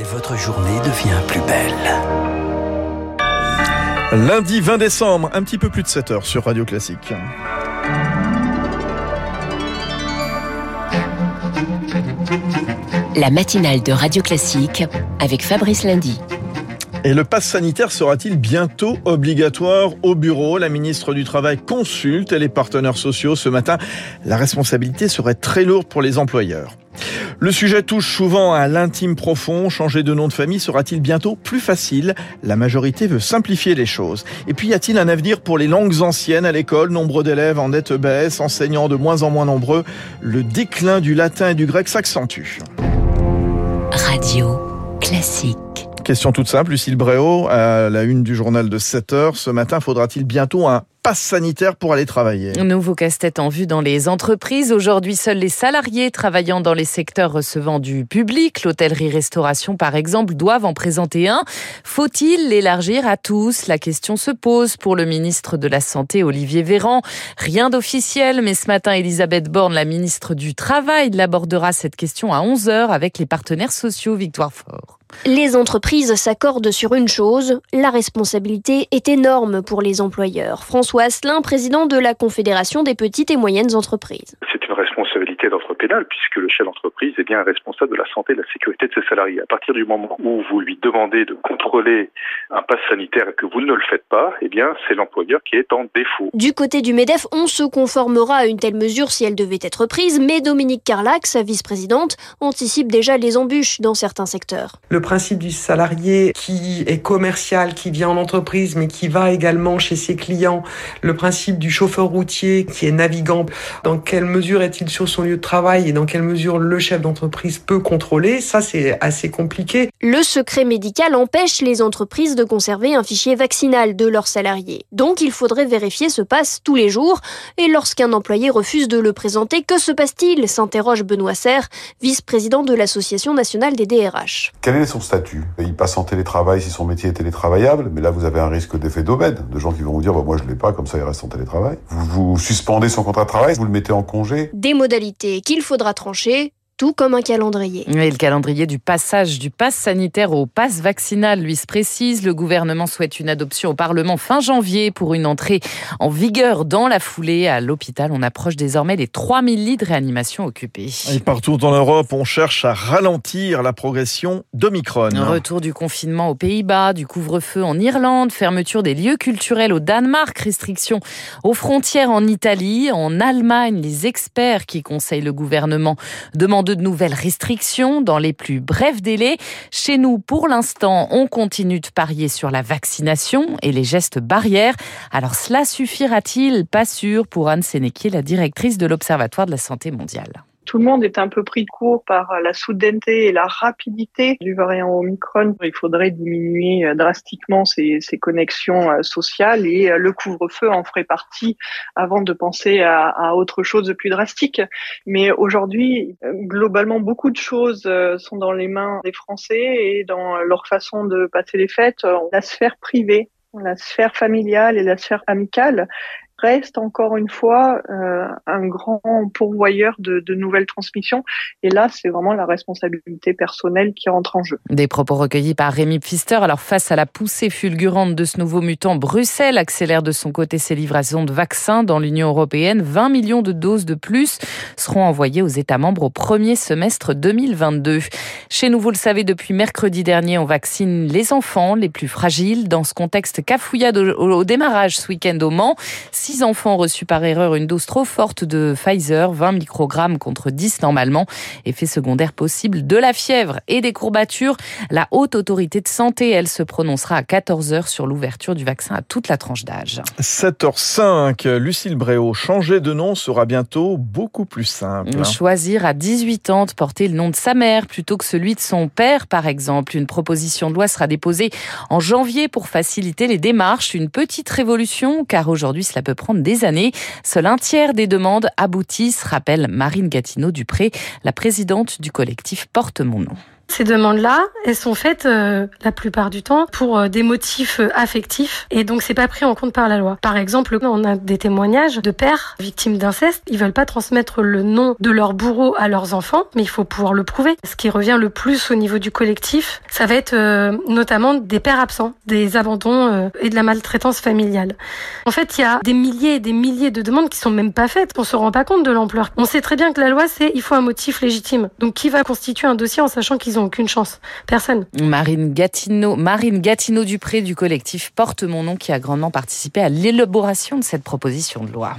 et votre journée devient plus belle. Lundi 20 décembre, un petit peu plus de 7 heures sur Radio Classique. La matinale de Radio Classique avec Fabrice Lundy. Et le pass sanitaire sera-t-il bientôt obligatoire au bureau? La ministre du Travail consulte les partenaires sociaux ce matin. La responsabilité serait très lourde pour les employeurs. Le sujet touche souvent à l'intime profond. Changer de nom de famille sera-t-il bientôt plus facile? La majorité veut simplifier les choses. Et puis y a-t-il un avenir pour les langues anciennes à l'école? Nombre d'élèves en nette baisse, enseignants de moins en moins nombreux. Le déclin du latin et du grec s'accentue. Radio Classique. Question toute simple, Lucille Bréau, à la une du journal de 7 heures. Ce matin, faudra-t-il bientôt un passe sanitaire pour aller travailler. Nouveau casse-tête en vue dans les entreprises. Aujourd'hui, seuls les salariés travaillant dans les secteurs recevant du public, l'hôtellerie-restauration par exemple, doivent en présenter un. Faut-il l'élargir à tous? La question se pose pour le ministre de la Santé, Olivier Véran. Rien d'officiel, mais ce matin, Elisabeth Borne, la ministre du Travail, l'abordera cette question à 11h avec les partenaires sociaux. Victoire Fort. Les entreprises s'accordent sur une chose, la responsabilité est énorme pour les employeurs. François Asselin, président de la Confédération des petites et moyennes entreprises. C'est une responsabilité d'entre pénale puisque le chef d'entreprise est bien responsable de la santé et de la sécurité de ses salariés. À partir du moment où vous lui demandez de contrôler un pass sanitaire et que vous ne le faites pas, eh bien c'est l'employeur qui est en défaut. Du côté du MEDEF, on se conformera à une telle mesure si elle devait être prise, mais Dominique Carlac, sa vice-présidente, anticipe déjà les embûches dans certains secteurs. Le principe du salarié qui est commercial, qui vient en entreprise, mais qui va également chez ses clients, le principe du chauffeur routier qui est navigant, dans quelle mesure est-il sur son lieu de travail et dans quelle mesure le chef d'entreprise peut contrôler, ça c'est assez compliqué. Le secret médical empêche les entreprises de conserver un fichier vaccinal de leurs salariés. Donc il faudrait vérifier ce passe tous les jours. Et lorsqu'un employé refuse de le présenter, que se passe-t-il? s'interroge Benoît Serre, vice-président de l'Association nationale des DRH. Quel est son statut Il passe en télétravail si son métier est télétravaillable, mais là vous avez un risque d'effet d'aubaine, de gens qui vont vous dire bah, moi je l'ai pas, comme ça il reste en télétravail. Vous, vous suspendez son contrat de travail, vous le mettez en congé. Des modalités qu'il faudra trancher tout comme un calendrier. Et le calendrier du passage du pass sanitaire au pass vaccinal, lui, se précise. Le gouvernement souhaite une adoption au Parlement fin janvier pour une entrée en vigueur dans la foulée. À l'hôpital, on approche désormais des 3000 lits de réanimation occupés. Et partout en Europe, on cherche à ralentir la progression d'Omicron. Retour du confinement aux Pays-Bas, du couvre-feu en Irlande, fermeture des lieux culturels au Danemark, restrictions aux frontières en Italie, en Allemagne. Les experts qui conseillent le gouvernement demandent de nouvelles restrictions dans les plus brefs délais. Chez nous, pour l'instant, on continue de parier sur la vaccination et les gestes barrières. Alors cela suffira-t-il? Pas sûr pour Anne Sénéquier, la directrice de l'Observatoire de la santé mondiale tout le monde est un peu pris de court par la soudaineté et la rapidité du variant Omicron. Il faudrait diminuer euh, drastiquement ces, connexions euh, sociales et euh, le couvre-feu en ferait partie avant de penser à, à, autre chose de plus drastique. Mais aujourd'hui, globalement, beaucoup de choses sont dans les mains des Français et dans leur façon de passer les fêtes. La sphère privée la sphère familiale et la sphère amicale reste encore une fois euh, un grand pourvoyeur de, de, nouvelles transmissions. Et là, c'est vraiment la responsabilité personnelle qui rentre en jeu. Des propos recueillis par Rémi Pfister. Alors face à la poussée fulgurante de ce nouveau mutant, Bruxelles accélère de son côté ses livraisons de vaccins dans l'Union européenne. 20 millions de doses de plus seront envoyées aux États membres au premier semestre 2022. Chez nous, vous le savez, depuis mercredi dernier, on vaccine les enfants les plus fragiles. Dans ce contexte cafouillade au, au démarrage ce week-end au Mans, Six enfants reçus par erreur une dose trop forte de Pfizer, 20 microgrammes contre 10 normalement. Effet secondaire possible de la fièvre et des courbatures. La haute autorité de santé, elle se prononcera à 14h sur l'ouverture du vaccin à toute la tranche d'âge. 7h05, Lucille Bréau, changer de nom sera bientôt beaucoup plus simple. Choisir à 18 ans de porter le nom de sa mère plutôt que celui de son père, par exemple. Une proposition de loi sera déposée en janvier pour faciliter les démarches. Une petite révolution, car aujourd'hui cela peut prendre des années. Seul un tiers des demandes aboutissent, rappelle Marine Gatineau-Dupré, la présidente du collectif Porte Mon Nom. Ces demandes-là, elles sont faites euh, la plupart du temps pour euh, des motifs euh, affectifs et donc c'est pas pris en compte par la loi. Par exemple, on a des témoignages de pères victimes d'inceste, ils veulent pas transmettre le nom de leur bourreau à leurs enfants, mais il faut pouvoir le prouver. Ce qui revient le plus au niveau du collectif, ça va être notamment des pères absents, des abandons et de la maltraitance familiale. En fait, il y a des milliers et des milliers de demandes qui sont même pas faites. On se rend pas compte de l'ampleur. On sait très bien que la loi c'est il faut un motif légitime. Donc qui va constituer un dossier en sachant qu'ils ont aucune chance Personne. Marine Gatineau, Marine Gatineau Dupré du collectif Porte mon nom qui a grandement participé à l'élaboration de cette proposition de loi.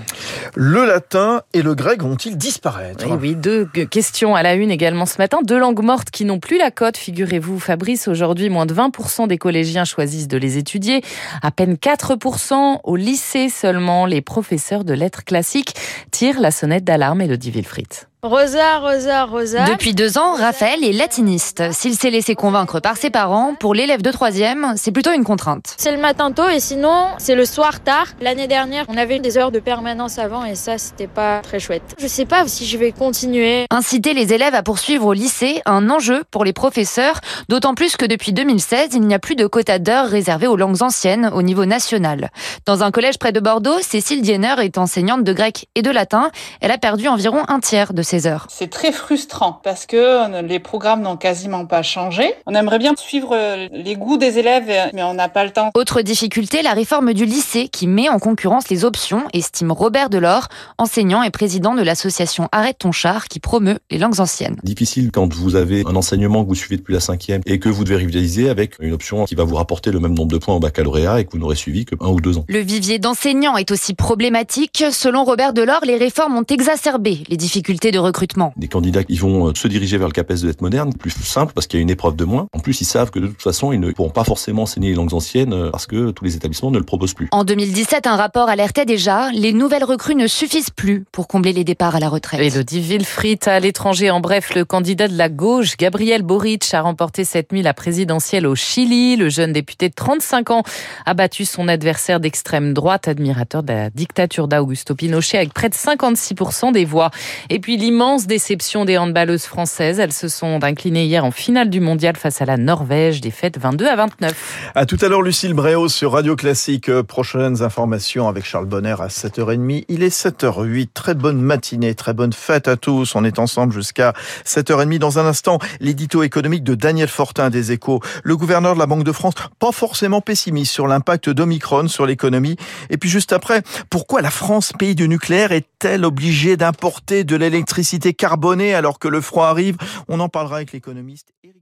Le latin et le grec vont-ils disparaître? Oui, oui, deux questions à la une également ce matin. Deux langues mortes qui n'ont plus la cote, figurez-vous, Fabrice. Aujourd'hui, moins de 20% des collégiens choisissent de les étudier. À peine 4% au lycée seulement. Les professeurs de lettres classiques tirent la sonnette d'alarme, Elodie Wilfried. Rosa, Rosa, Rosa. Depuis deux ans, Raphaël est latiniste. S'il s'est laissé convaincre par ses parents, pour l'élève de troisième, c'est plutôt une contrainte. C'est le matin tôt et sinon, c'est le soir tard. L'année dernière, on avait des heures de permanence avant et ça, c'était pas très chouette. Je sais pas si je vais continuer. Inciter les élèves à poursuivre au lycée, un enjeu pour les professeurs, d'autant plus que depuis 2016, il n'y a plus de quota d'heures réservés aux langues anciennes au niveau national. Dans un collège près de Bordeaux, Cécile Diener est enseignante de grec et de latin. Elle a perdu environ un tiers de c'est très frustrant parce que les programmes n'ont quasiment pas changé. On aimerait bien suivre les goûts des élèves, mais on n'a pas le temps. Autre difficulté, la réforme du lycée qui met en concurrence les options, estime Robert Delors, enseignant et président de l'association Arrête ton char qui promeut les langues anciennes. Difficile quand vous avez un enseignement que vous suivez depuis la cinquième et que vous devez rivaliser avec une option qui va vous rapporter le même nombre de points au baccalauréat et que vous n'aurez suivi que un ou deux ans. Le vivier d'enseignants est aussi problématique. Selon Robert Delors, les réformes ont exacerbé les difficultés de recrutement. Des candidats qui vont euh, se diriger vers le CAPES de lettres modernes, plus simple parce qu'il y a une épreuve de moins. En plus, ils savent que de toute façon, ils ne pourront pas forcément enseigner les langues anciennes euh, parce que tous les établissements ne le proposent plus. En 2017, un rapport alertait déjà, les nouvelles recrues ne suffisent plus pour combler les départs à la retraite. Elodie Wilfried à l'étranger. En bref, le candidat de la gauche, Gabriel Boric, a remporté cette nuit la présidentielle au Chili. Le jeune député de 35 ans a battu son adversaire d'extrême droite, admirateur de la dictature d'Augusto Pinochet, avec près de 56% des voix. Et puis l'immense déception des handballeuses françaises. Elles se sont inclinées hier en finale du mondial face à la Norvège, défaite 22 à 29. À tout à l'heure, Lucille Bréau sur Radio Classique. Euh, prochaines informations avec Charles Bonner à 7h30. Il est 7h08. Très bonne matinée, très bonne fête à tous. On est ensemble jusqu'à 7h30. Dans un instant, l'édito économique de Daniel Fortin des Échos. Le gouverneur de la Banque de France, pas forcément pessimiste sur l'impact d'Omicron sur l'économie. Et puis juste après, pourquoi la France, pays du nucléaire, est-elle obligée d'importer de l'électricité? Carbonée alors que le froid arrive. On en parlera avec l'économiste Éric